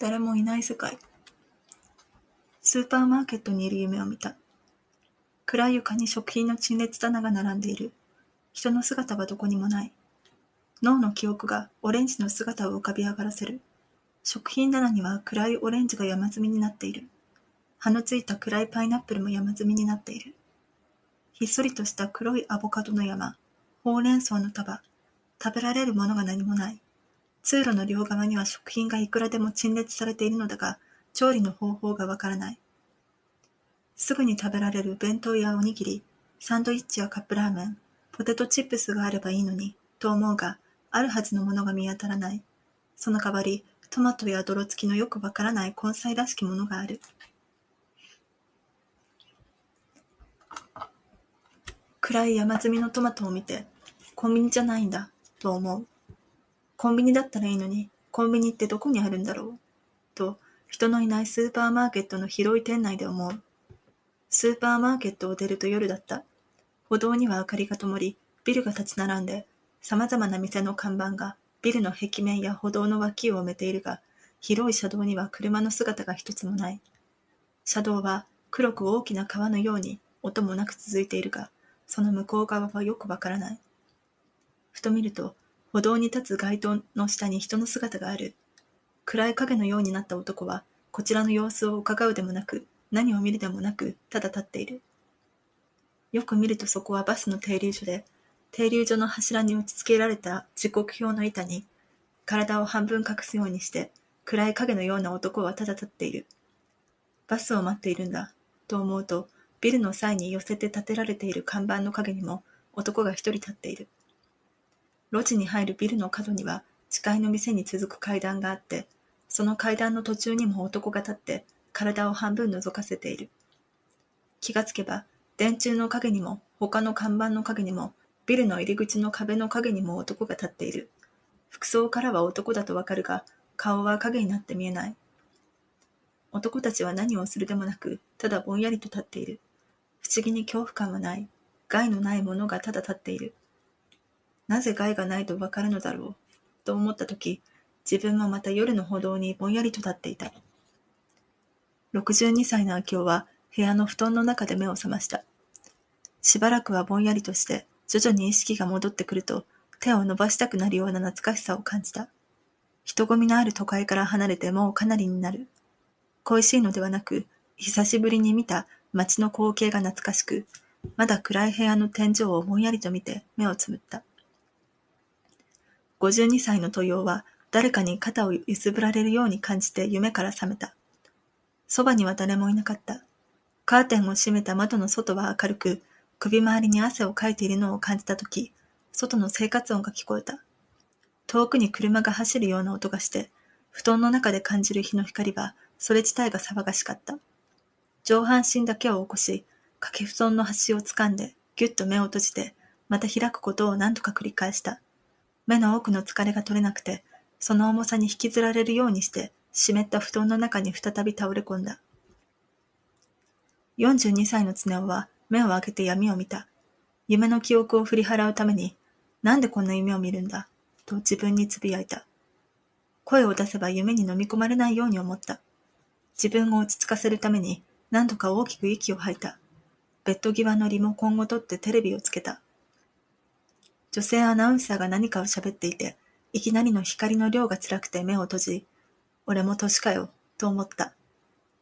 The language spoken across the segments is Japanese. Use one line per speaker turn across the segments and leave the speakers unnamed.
誰もいない世界。スーパーマーケットにいる夢を見た。暗い床に食品の陳列棚が並んでいる。人の姿はどこにもない。脳の記憶がオレンジの姿を浮かび上がらせる。食品棚には暗いオレンジが山積みになっている。葉のついた暗いパイナップルも山積みになっている。ひっそりとした黒いアボカドの山、ほうれん草の束、食べられるものが何もない。通路の両側には食品がいくらでも陳列されているのだが、調理の方法がわからない。すぐに食べられる弁当やおにぎり、サンドイッチやカップラーメン、ポテトチップスがあればいいのに、と思うが、あるはずのものが見当たらない。その代わり、トマトや泥付きのよくわからない根菜らしきものがある。暗い山積みのトマトを見て、コンビニじゃないんだ、と思う。コンビニだったらいいのに、コンビニってどこにあるんだろう、と、人のいないスーパーマーケットの広い店内で思う。スーパーマーケットを出ると夜だった。歩道には明かりが灯り、ビルが立ち並んで、様々な店の看板がビルの壁面や歩道の脇を埋めているが、広い車道には車の姿が一つもない。車道は黒く大きな川のように音もなく続いているが、その向こう側はよくわからない。ふと見ると、歩道に立つ街灯の下に人の姿がある。暗い影のようになった男は、こちらの様子を伺うでもなく、何を見るでもなく、ただ立っている。よく見るとそこはバスの停留所で、停留所の柱に打ち付けられた時刻表の板に、体を半分隠すようにして、暗い影のような男はただ立っている。バスを待っているんだ、と思うと、ビルの際に寄せて建てられている看板の陰にも男が一人立っている。路地に入るビルの角には近いの店に続く階段があって、その階段の途中にも男が立って体を半分覗かせている。気がつけば、電柱の影にも他の看板の影にもビルの入り口の壁の影にも男が立っている。服装からは男だとわかるが、顔は影になって見えない。男たちは何をするでもなく、ただぼんやりと立っている。不思議に恐怖感はない。害のないものがただ立っている。なぜ害がないとわかるのだろう？と思ったとき、自分もまた夜の歩道にぼんやりと立っていた。62歳の秋夫は部屋の布団の中で目を覚ました。しばらくはぼんやりとして、徐々に意識が戻ってくると、手を伸ばしたくなるような懐かしさを感じた。人混みのある都会から離れてもうかなりになる。恋しいのではなく、久しぶりに見た街の光景が懐かしく、まだ暗い部屋の天井をぼんやりと見て目をつむった。52歳の豊陽は誰かに肩を揺すぶられるように感じて夢から覚めた。そばには誰もいなかった。カーテンを閉めた窓の外は明るく、首周りに汗をかいているのを感じたとき、外の生活音が聞こえた。遠くに車が走るような音がして、布団の中で感じる日の光は、それ自体が騒がしかった。上半身だけを起こし、掛け布団の端を掴んで、ぎゅっと目を閉じて、また開くことを何とか繰り返した。目の奥の疲れが取れなくて、その重さに引きずられるようにして、湿った布団の中に再び倒れ込んだ。42歳の常雄は目を開けて闇を見た。夢の記憶を振り払うために、なんでこんな夢を見るんだ、と自分につぶやいた。声を出せば夢に飲み込まれないように思った。自分を落ち着かせるために何度か大きく息を吐いた。ベッド際のリモコンを取ってテレビをつけた。女性アナウンサーが何かを喋っていて、いきなりの光の量が辛くて目を閉じ、俺も年かよ、と思った。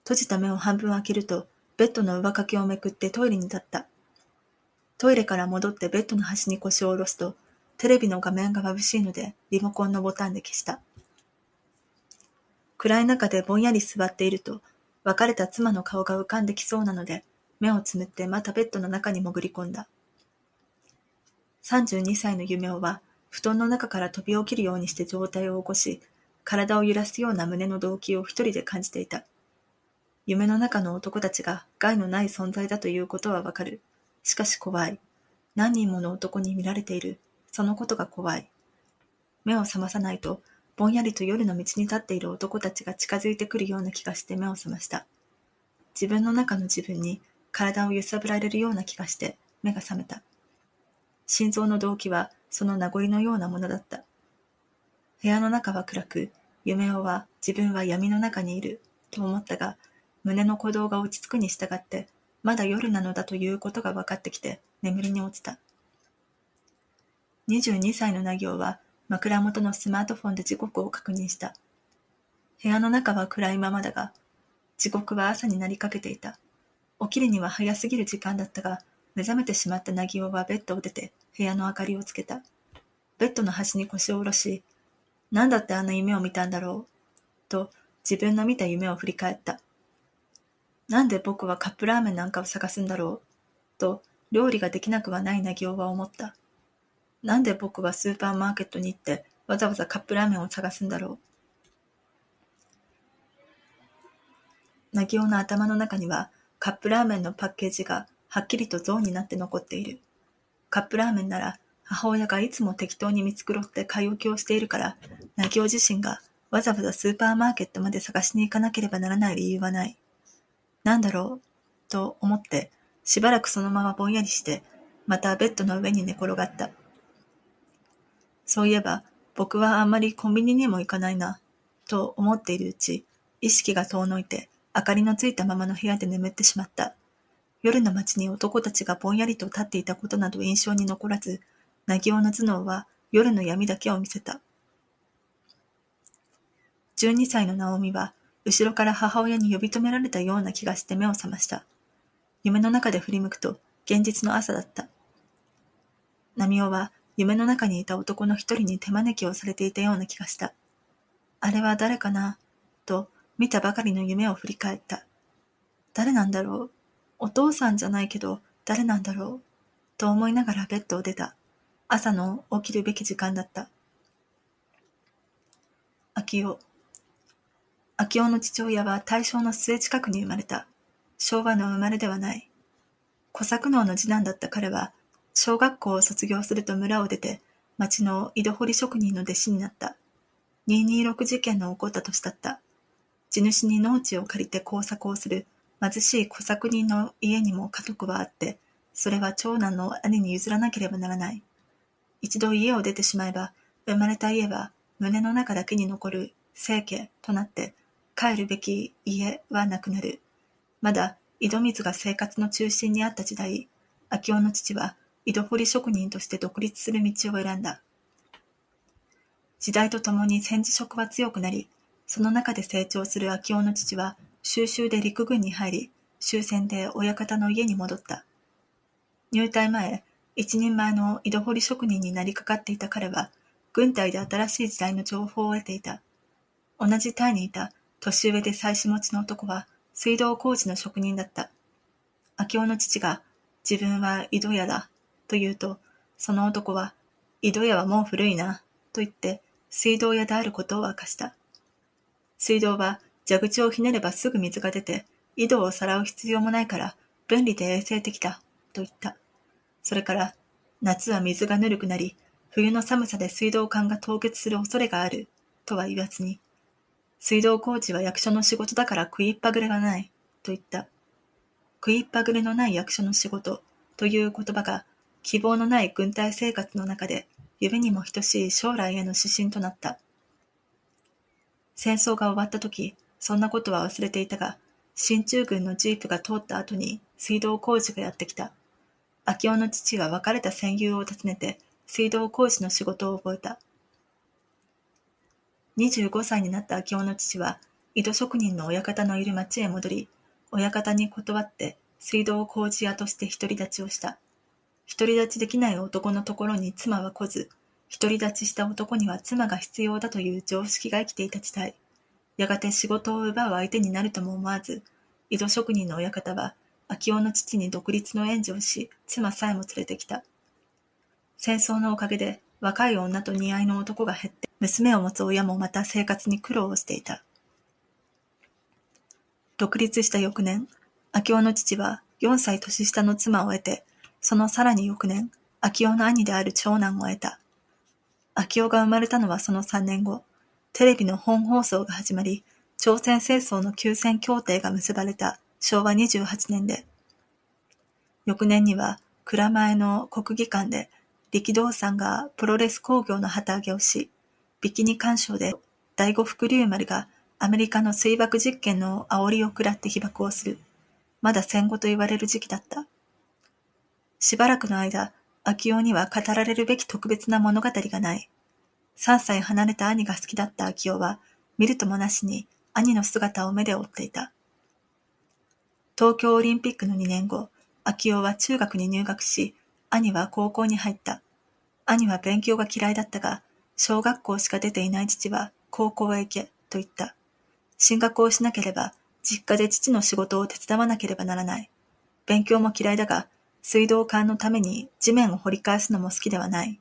閉じた目を半分開けると、ベッドの上掛けをめくってトイレに立った。トイレから戻ってベッドの端に腰を下ろすと、テレビの画面が眩しいので、リモコンのボタンで消した。暗い中でぼんやり座っていると、別れた妻の顔が浮かんできそうなので、目をつむってまたベッドの中に潜り込んだ。32歳の夢をは、布団の中から飛び起きるようにして状態を起こし、体を揺らすような胸の動機を一人で感じていた。夢の中の男たちが害のない存在だということはわかる。しかし怖い。何人もの男に見られている。そのことが怖い。目を覚まさないと、ぼんやりと夜の道に立っている男たちが近づいてくるような気がして目を覚ました。自分の中の自分に体を揺さぶられるような気がして目が覚めた。心臓の動機はその名残のようなものだった。部屋の中は暗く、夢をは自分は闇の中にいると思ったが、胸の鼓動が落ち着くに従って、まだ夜なのだということが分かってきて、眠りに落ちた。22歳のなぎは枕元のスマートフォンで時刻を確認した。部屋の中は暗いままだが、時刻は朝になりかけていた。起きるには早すぎる時間だったが、目覚めてしまったなぎおはベッドを出て部屋の明かりをつけた。ベッドの端に腰を下ろし、なんだってあんな夢を見たんだろう、と自分の見た夢を振り返った。なんで僕はカップラーメンなんかを探すんだろう、と料理ができなくはないなぎおは思った。なんで僕はスーパーマーケットに行ってわざわざカップラーメンを探すんだろう？なぎおの頭の中にはカップラーメンのパッケージがはっきりと像になって残っている。カップラーメンなら母親がいつも適当に見繕って買い置きをしているから、なぎお自身がわざわざスーパーマーケットまで探しに行かなければならない理由はない。なんだろうと思って、しばらくそのままぼんやりして、またベッドの上に寝転がった。そういえば、僕はあんまりコンビニにも行かないな、と思っているうち、意識が遠のいて、明かりのついたままの部屋で眠ってしまった。夜の街に男たちがぼんやりと立っていたことなど印象に残らず、なぎおの頭脳は夜の闇だけを見せた。12歳のナオミは、後ろから母親に呼び止められたような気がして目を覚ました。夢の中で振り向くと、現実の朝だった。ナミオは、夢の中にいた男の一人に手招きをされていたような気がした。あれは誰かな？と、見たばかりの夢を振り返った。誰なんだろう？お父さんじゃないけど、誰なんだろう？と思いながらベッドを出た。朝の起きるべき時間だった。秋夫。秋夫の父親は大正の末近くに生まれた。昭和の生まれではない。小作農の次男だった彼は、小学校を卒業すると村を出て、町の井戸掘り職人の弟子になった。226事件の起こった年だった。地主に農地を借りて工作をする貧しい小作人の家にも家督はあって、それは長男の兄に譲らなければならない。一度家を出てしまえば、生まれた家は胸の中だけに残る生家となって、帰るべき家はなくなる。まだ井戸水が生活の中心にあった時代、秋夫の父は井戸掘り職人として独立する道を選んだ。時代とともに戦時職は強くなり、その中で成長する秋夫の父は、収集で陸軍に入り、終戦で親方の家に戻った。入隊前、一人前の井戸掘り職人になりかかっていた彼は、軍隊で新しい時代の情報を得ていた。同じ隊にいた年上で妻子持ちの男は、水道工事の職人だった。秋夫の父が、自分は井戸屋だ、と言うと、その男は、井戸屋はもう古いな、と言って、水道屋であることを明かした。水道は蛇口をひねればすぐ水が出て、井戸をさらう必要もないから、便利で衛生的だ、と言った。それから、夏は水がぬるくなり、冬の寒さで水道管が凍結する恐れがある、とは言わずに、水道工事は役所の仕事だから食いっぱぐれがない、と言った。食いっぱぐれのない役所の仕事、という言葉が、希望のない軍隊生活の中で、夢にも等しい将来への指針となった。戦争が終わった時、そんなことは忘れていたが、進駐軍のジープが通った後に水道工事がやってきた。秋夫の父は別れた戦友を訪ねて、水道工事の仕事を覚えた。25歳になった秋夫の父は、井戸職人の親方のいる町へ戻り、親方に断って水道工事屋として独り立ちをした。独り立ちできない男のところに妻は来ず、独り立ちした男には妻が必要だという常識が生きていた時代、やがて仕事を奪う相手になるとも思わず、井戸職人の親方は、秋夫の父に独立の援助をし、妻さえも連れてきた。戦争のおかげで、若い女と似合いの男が減って、娘を持つ親もまた生活に苦労をしていた。独立した翌年、秋夫の父は4歳年下の妻を得て、そのさらに翌年、秋夫の兄である長男を得た。秋夫が生まれたのはその3年後、テレビの本放送が始まり、朝鮮戦争の休戦協定が結ばれた昭和28年で、翌年には蔵前の国技館で力道山がプロレス工業の旗揚げをし、ビキニ鑑賞で第五福竜丸がアメリカの水爆実験の煽りを食らって被爆をする。まだ戦後と言われる時期だった。しばらくの間、秋夫には語られるべき特別な物語がない。3歳離れた兄が好きだった秋夫は、見るともなしに兄の姿を目で追っていた。東京オリンピックの2年後、秋夫は中学に入学し、兄は高校に入った。兄は勉強が嫌いだったが、小学校しか出ていない父は高校へ行けと言った。進学をしなければ、実家で父の仕事を手伝わなければならない。勉強も嫌いだが、水道管のために地面を掘り返すのも好きではない。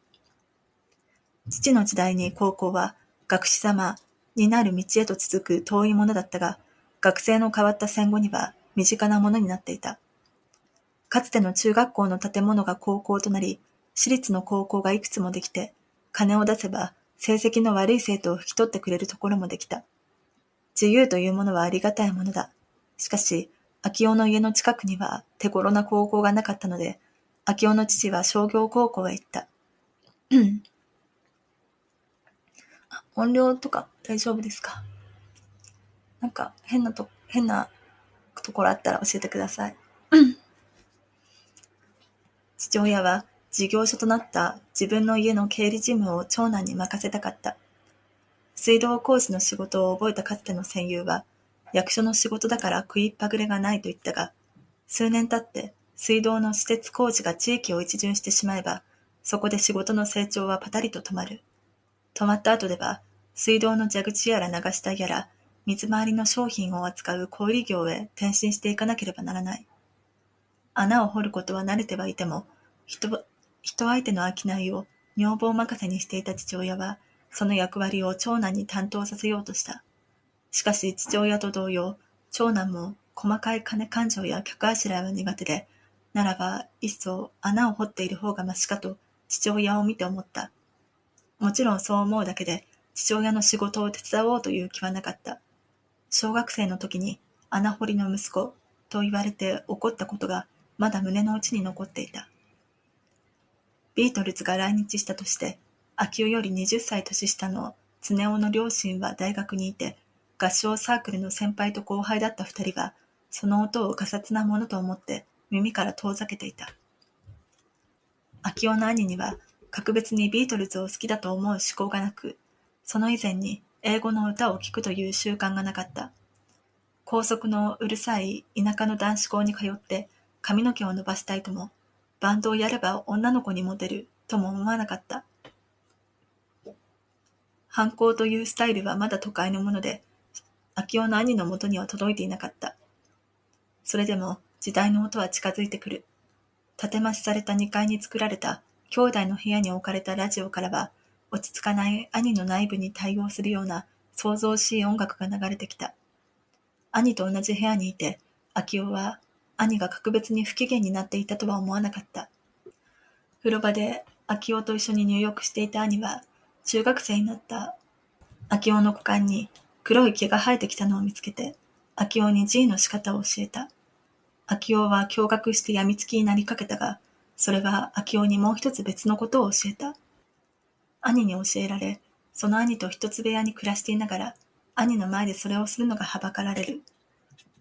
父の時代に高校は学士様になる道へと続く遠いものだったが、学生の変わった戦後には身近なものになっていた。かつての中学校の建物が高校となり、私立の高校がいくつもできて、金を出せば成績の悪い生徒を引き取ってくれるところもできた。自由というものはありがたいものだ。しかし、秋夫の家の近くには手頃な高校がなかったので、秋夫の父は商業高校へ行った。音量とか大丈夫ですか？なんか変なと、変なところあったら教えてください。父親は事業所となった自分の家の経理事務を長男に任せたかった。水道工事の仕事を覚えたかつての戦友は、役所の仕事だから食いっぱぐれがないと言ったが、数年経って水道の施設工事が地域を一巡してしまえば、そこで仕事の成長はパタリと止まる。止まった後では、水道の蛇口やら流し台やら、水回りの商品を扱う小売業へ転身していかなければならない。穴を掘ることは慣れてはいても、人人相手の商いを女房任せにしていた父親は、その役割を長男に担当させようとした。しかし父親と同様、長男も細かい金勘定や客あしらいは苦手で、ならば一層穴を掘っている方がましかと父親を見て思った。もちろんそう思うだけで父親の仕事を手伝おうという気はなかった。小学生の時に穴掘りの息子と言われて怒ったことがまだ胸の内に残っていた。ビートルズが来日したとして、秋代より20歳年下の常雄の両親は大学にいて、合唱サークルの先輩と後輩だった二人が、その音をがさつなものと思って耳から遠ざけていた。秋代の兄には、格別にビートルズを好きだと思う思考がなく、その以前に英語の歌を聴くという習慣がなかった。高速のうるさい田舎の男子校に通って髪の毛を伸ばしたいとも、バンドをやれば女の子にモテるとも思わなかった。反抗というスタイルはまだ都会のもので、秋夫の兄のもとには届いていなかった。それでも時代の音は近づいてくる。建増しされた2階に作られた兄弟の部屋に置かれたラジオからは、落ち着かない兄の内部に対応するような想像しい音楽が流れてきた。兄と同じ部屋にいて、秋夫は兄が格別に不機嫌になっていたとは思わなかった。風呂場で秋夫と一緒に入浴していた兄は、中学生になった秋夫の股間に黒い毛が生えてきたのを見つけて、秋夫に G の仕方を教えた。秋夫は驚愕して病みつきになりかけたが、それは秋夫にもう一つ別のことを教えた。兄に教えられ、その兄と一つ部屋に暮らしていながら、兄の前でそれをするのがはばかられる。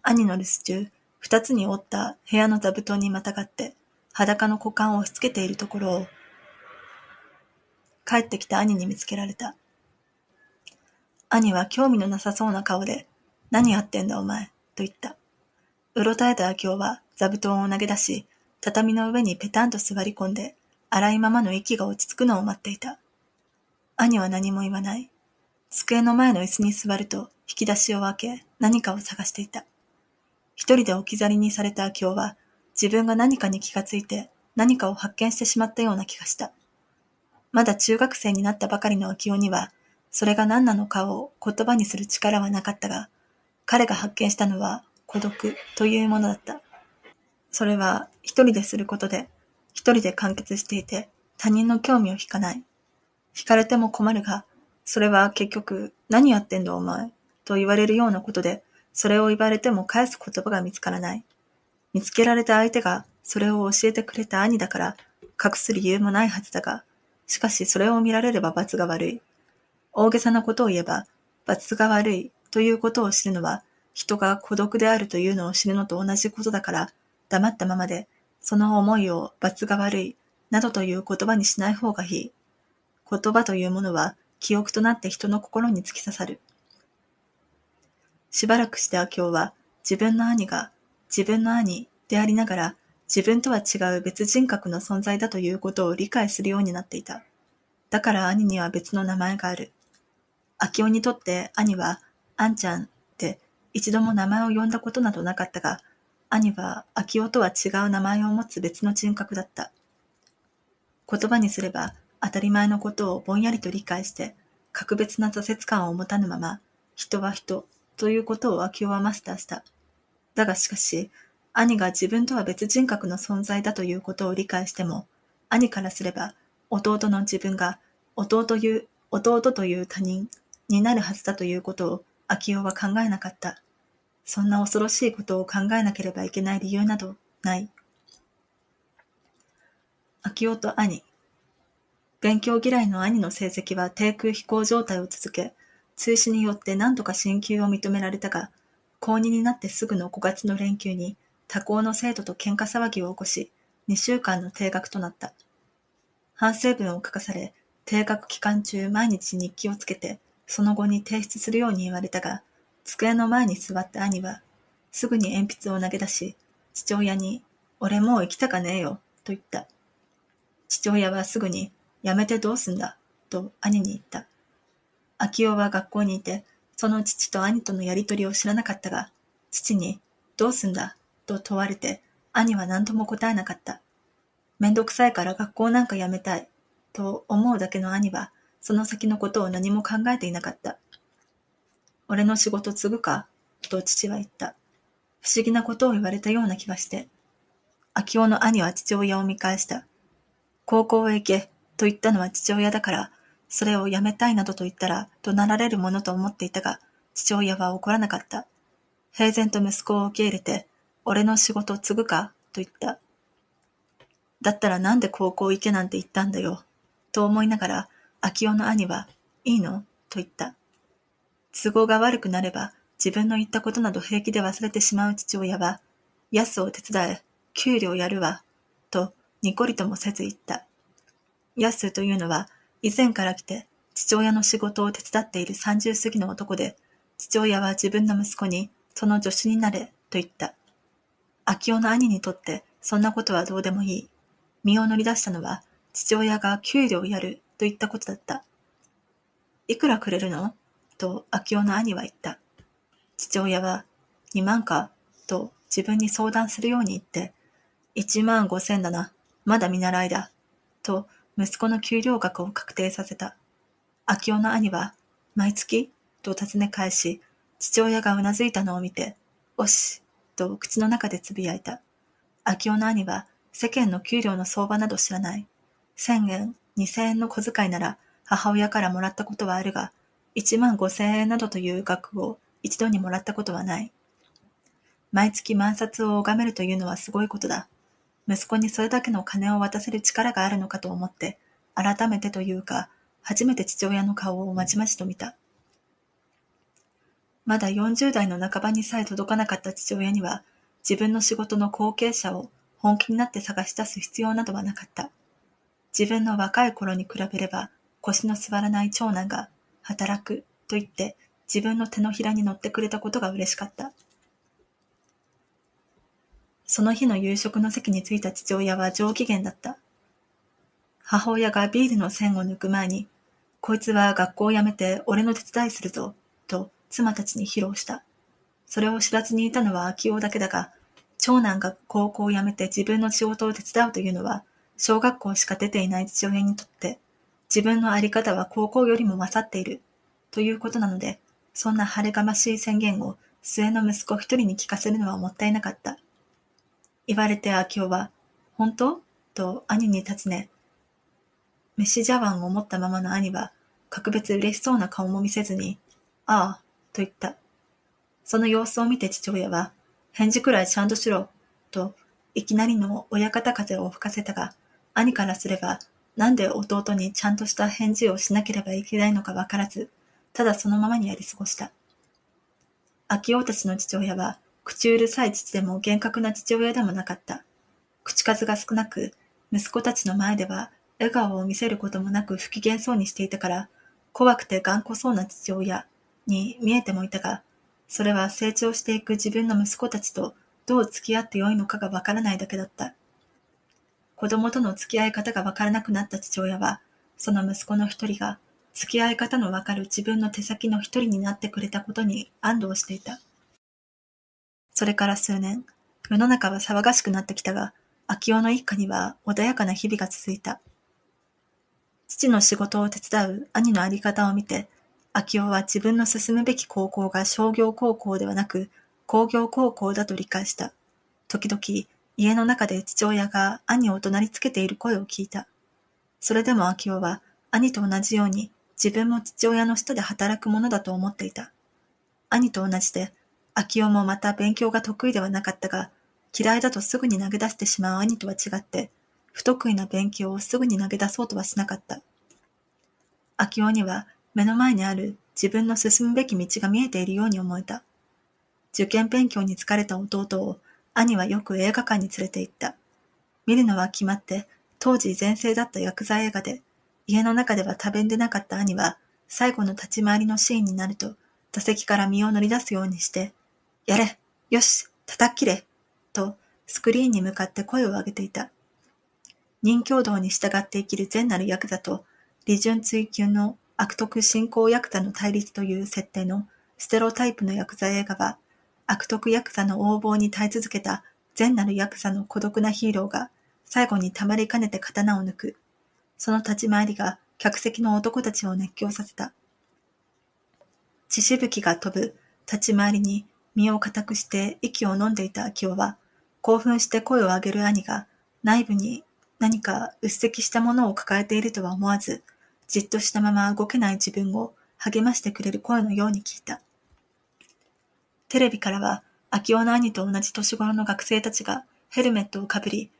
兄の留守中、二つに折った部屋の座布団にまたがって、裸の股間を押し付けているところを、帰ってきた兄に見つけられた。兄は興味のなさそうな顔で、何やってんだお前、と言った。うろたえた明夫は座布団を投げ出し、畳の上にペタンと座り込んで、荒いままの息が落ち着くのを待っていた。兄は何も言わない。机の前の椅子に座ると、引き出しを開け、何かを探していた。一人で置き去りにされた明夫は、自分が何かに気がついて、何かを発見してしまったような気がした。まだ中学生になったばかりの明夫には、それが何なのかを言葉にする力はなかったが、彼が発見したのは孤独というものだった。それは一人ですることで、一人で完結していて、他人の興味を引かない。引かれても困るが、それは結局、何やってんだお前、と言われるようなことで、それを言われても返す言葉が見つからない。見つけられた相手が、それを教えてくれた兄だから、隠す理由もないはずだが、しかしそれを見られれば罰が悪い。大げさなことを言えば、罰が悪いということを知るのは、人が孤独であるというのを知るのと同じことだから、黙ったままで、その思いを罰が悪い、などという言葉にしない方がいい。言葉というものは、記憶となって人の心に突き刺さる。しばらくして明夫は、自分の兄が、自分の兄でありながら、自分とは違う別人格の存在だということを理解するようになっていた。だから兄には別の名前がある。秋夫にとって兄は、あんちゃんって一度も名前を呼んだことなどなかったが、兄は秋夫とは違う名前を持つ別の人格だった。言葉にすれば当たり前のことをぼんやりと理解して、格別な挫折感を持たぬまま、人は人ということを秋夫はマスターした。だがしかし、兄が自分とは別人格の存在だということを理解しても、兄からすれば、弟の自分が弟いう、弟という他人になるはずだということを、秋夫は考えなかった。そんな恐ろしいことを考えなければいけない理由などない。秋夫と兄。勉強嫌いの兄の成績は低空飛行状態を続け、通知によって何とか進級を認められたが、高2になってすぐの5月の連休に、他校の生徒と喧嘩騒ぎを起こし、2週間の定額となった。反省文を書かされ、定額期間中毎日日記をつけて、その後に提出するように言われたが、机の前に座った兄は、すぐに鉛筆を投げ出し、父親に、俺もう行きたかねえよ、と言った。父親はすぐに、やめてどうすんだ、と兄に言った。秋夫は学校にいて、その父と兄とのやりとりを知らなかったが、父に、どうすんだ、と問われて、兄は何とも答えなかった。めんどくさいから学校なんかやめたい、と思うだけの兄は、その先のことを何も考えていなかった。俺の仕事継ぐか？と父は言った。不思議なことを言われたような気がして。秋夫の兄は父親を見返した。高校へ行けと言ったのは父親だから、それをやめたいなどと言ったら怒鳴られるものと思っていたが、父親は怒らなかった。平然と息子を受け入れて、俺の仕事を継ぐかと言った。だったらなんで高校行けなんて言ったんだよ。と思いながら、秋夫の兄は、いいの？と言った。都合が悪くなれば、自分の言ったことなど平気で忘れてしまう父親は、安を手伝え、給料やるわ、と、にこりともせず言った。安というのは、以前から来て、父親の仕事を手伝っている三十過ぎの男で、父親は自分の息子に、その助手になれ、と言った。秋夫の兄にとって、そんなことはどうでもいい。身を乗り出したのは、父親が給料をやる、と言ったことだった。いくらくれるの？と、秋夫の兄は言った。父親は、二万か、と自分に相談するように言って、一万五千だな、まだ見習いだ、と息子の給料額を確定させた。秋夫の兄は、毎月と尋ね返し、父親がうなずいたのを見て、おし、と口の中でつぶやいた。秋夫の兄は、世間の給料の相場など知らない。千円、二千円の小遣いなら、母親からもらったことはあるが、一万五千円などという額を一度にもらったことはない。毎月万札を拝めるというのはすごいことだ。息子にそれだけの金を渡せる力があるのかと思って、改めてというか、初めて父親の顔をまちまちと見た。まだ40代の半ばにさえ届かなかった父親には、自分の仕事の後継者を本気になって探し出す必要などはなかった。自分の若い頃に比べれば、腰の座らない長男が、働くと言って自分の手のひらに乗ってくれたことが嬉しかった。その日の夕食の席に着いた父親は上機嫌だった。母親がビールの線を抜く前に、こいつは学校を辞めて俺の手伝いするぞ、と妻たちに披露した。それを知らずにいたのは秋夫だけだが、長男が高校を辞めて自分の仕事を手伝うというのは、小学校しか出ていない父親にとって、自分のあり方は高校よりも勝っている、ということなので、そんな晴れがましい宣言を末の息子一人に聞かせるのはもったいなかった。言われて秋夫は、本当？と兄に尋ね、飯茶碗を持ったままの兄は、格別嬉しそうな顔も見せずに、ああ、と言った。その様子を見て父親は、返事くらいちゃんとしろ、と、いきなりの親方風を吹かせたが、兄からすれば、なんで弟にちゃんとした返事をしなければいけないのかわからず、ただそのままにやり過ごした。秋夫たちの父親は、口うるさい父でも厳格な父親でもなかった。口数が少なく、息子たちの前では笑顔を見せることもなく不機嫌そうにしていたから、怖くて頑固そうな父親に見えてもいたが、それは成長していく自分の息子たちとどう付き合ってよいのかがわからないだけだった。子供との付き合い方がわからなくなった父親は、その息子の一人が、付き合い方のわかる自分の手先の一人になってくれたことに安堵をしていた。それから数年、世の中は騒がしくなってきたが、秋夫の一家には穏やかな日々が続いた。父の仕事を手伝う兄のあり方を見て、秋夫は自分の進むべき高校が商業高校ではなく工業高校だと理解した。時々、家の中で父親が兄を怒鳴りつけている声を聞いた。それでも秋夫は兄と同じように自分も父親の下で働くものだと思っていた。兄と同じで、秋夫もまた勉強が得意ではなかったが、嫌いだとすぐに投げ出してしまう兄とは違って、不得意な勉強をすぐに投げ出そうとはしなかった。秋夫には目の前にある自分の進むべき道が見えているように思えた。受験勉強に疲れた弟を兄はよく映画館に連れて行った。見るのは決まって当時全盛だった薬剤映画で、家の中では多弁でなかった兄は最後の立ち回りのシーンになると座席から身を乗り出すようにして、やれよし叩きれとスクリーンに向かって声を上げていた。人共同に従って生きる善なるヤクザと、利潤追求の悪徳信仰ヤクザの対立という設定のステロタイプのヤクザ映画は、悪徳ヤクザの横暴に耐え続けた善なるヤクザの孤独なヒーローが、最後にたまりかねて刀を抜く。その立ち回りが客席の男たちを熱狂させた。血しぶきが飛ぶ立ち回りに身を固くして息を飲んでいた秋夫は、興奮して声を上げる兄が内部に何かうっせきしたものを抱えているとは思わず、じっとしたまま動けない自分を励ましてくれる声のように聞いた。テレビからは、秋夫の兄と同じ年頃の学生たちがヘルメットをかぶり、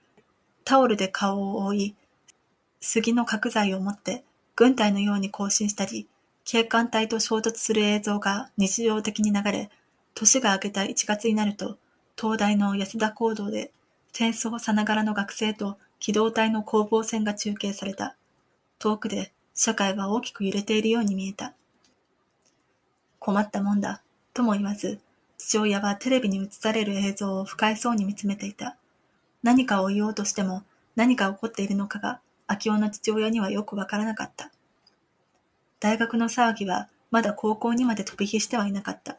タオルで顔を覆い、杉の角材を持って軍隊のように行進したり、警官隊と衝突する映像が日常的に流れ、年が明けた1月になると、東大の安田講堂で戦争さながらの学生と機動隊の攻防戦が中継された。遠くで社会は大きく揺れているように見えた。困ったもんだ、とも言わず、父親はテレビに映される映像を不快そうに見つめていた。何かを言おうとしても、何が起こっているのかが、秋夫の父親にはよくわからなかった。大学の騒ぎは、まだ高校にまで飛び火してはいなかった。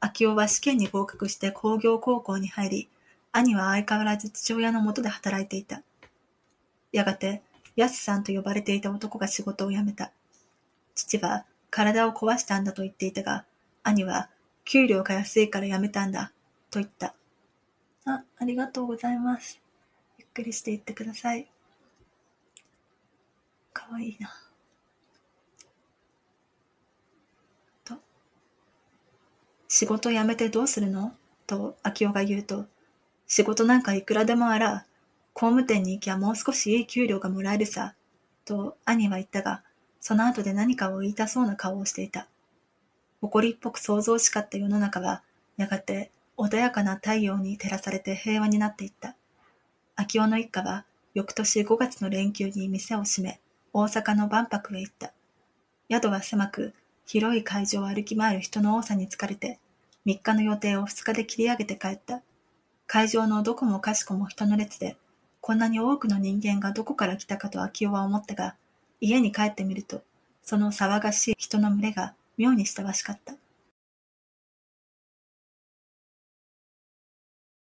秋夫は試験に合格して工業高校に入り、兄は相変わらず父親のもとで働いていた。やがて、やすさんと呼ばれていた男が仕事を辞めた。父は体を壊したんだと言っていたが、兄は給料が安いから辞めたんだ、と言った。あ、ありがとうございます。ゆっくりしていってください。かわいいな。仕事辞めてどうするの？と、秋夫が言うと、仕事なんかいくらでもあら、工務店に行きゃもう少しいい給料がもらえるさ、と兄は言ったが、その後で何かを言いたそうな顔をしていた。誇りっぽく想像しかった世の中は、やがて穏やかな太陽に照らされて平和になっていった。秋夫の一家は、翌年5月の連休に店を閉め、大阪の万博へ行った。宿は狭く、広い会場を歩き回る人の多さに疲れて、3日の予定を2日で切り上げて帰った。会場のどこもかしこも人の列で、こんなに多くの人間がどこから来たかと秋夫は思ったが、家に帰ってみると、その騒がしい人の群れが妙に親しかった。